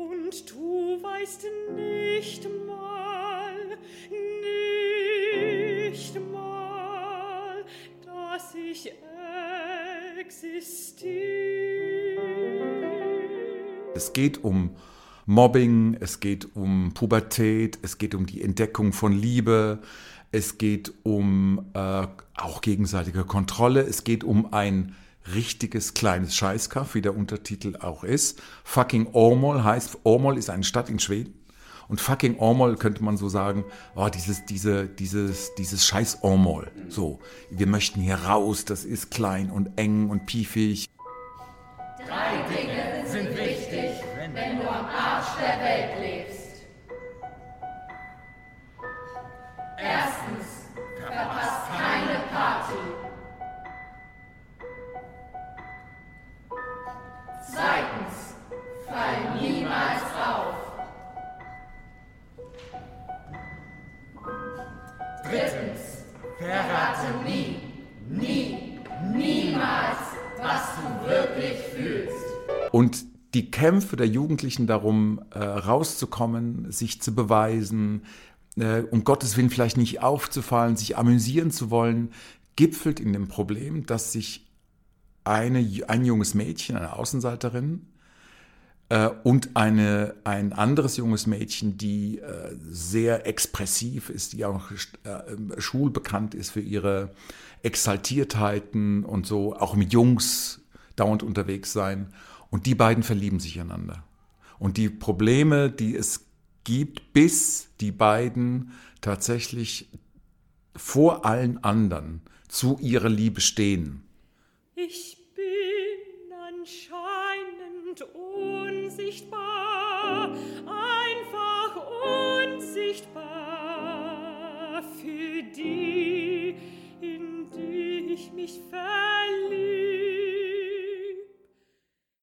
Und du weißt nicht mal, nicht mal, dass ich existiere. Es geht um Mobbing, es geht um Pubertät, es geht um die Entdeckung von Liebe, es geht um äh, auch gegenseitige Kontrolle, es geht um ein richtiges kleines Scheißkaff, wie der Untertitel auch ist. Fucking Åmål heißt, Åmål ist eine Stadt in Schweden. Und fucking Åmål könnte man so sagen, oh, dieses, diese, dieses, dieses scheiß Åmål. So, wir möchten hier raus, das ist klein und eng und piefig. Drei Dinge sind wichtig, wenn du am Arsch der Welt lebst. Erstens, verpasst keine Drittens, verrate nie, nie, niemals, was du wirklich fühlst. Und die Kämpfe der Jugendlichen darum, äh, rauszukommen, sich zu beweisen, äh, um Gottes Willen vielleicht nicht aufzufallen, sich amüsieren zu wollen, gipfelt in dem Problem, dass sich eine, ein junges Mädchen, eine Außenseiterin, und eine, ein anderes junges Mädchen, die äh, sehr expressiv ist, die auch äh, schulbekannt ist für ihre Exaltiertheiten und so, auch mit Jungs dauernd unterwegs sein. Und die beiden verlieben sich einander. Und die Probleme, die es gibt, bis die beiden tatsächlich vor allen anderen zu ihrer Liebe stehen. Ich für die, in die ich mich verliebe.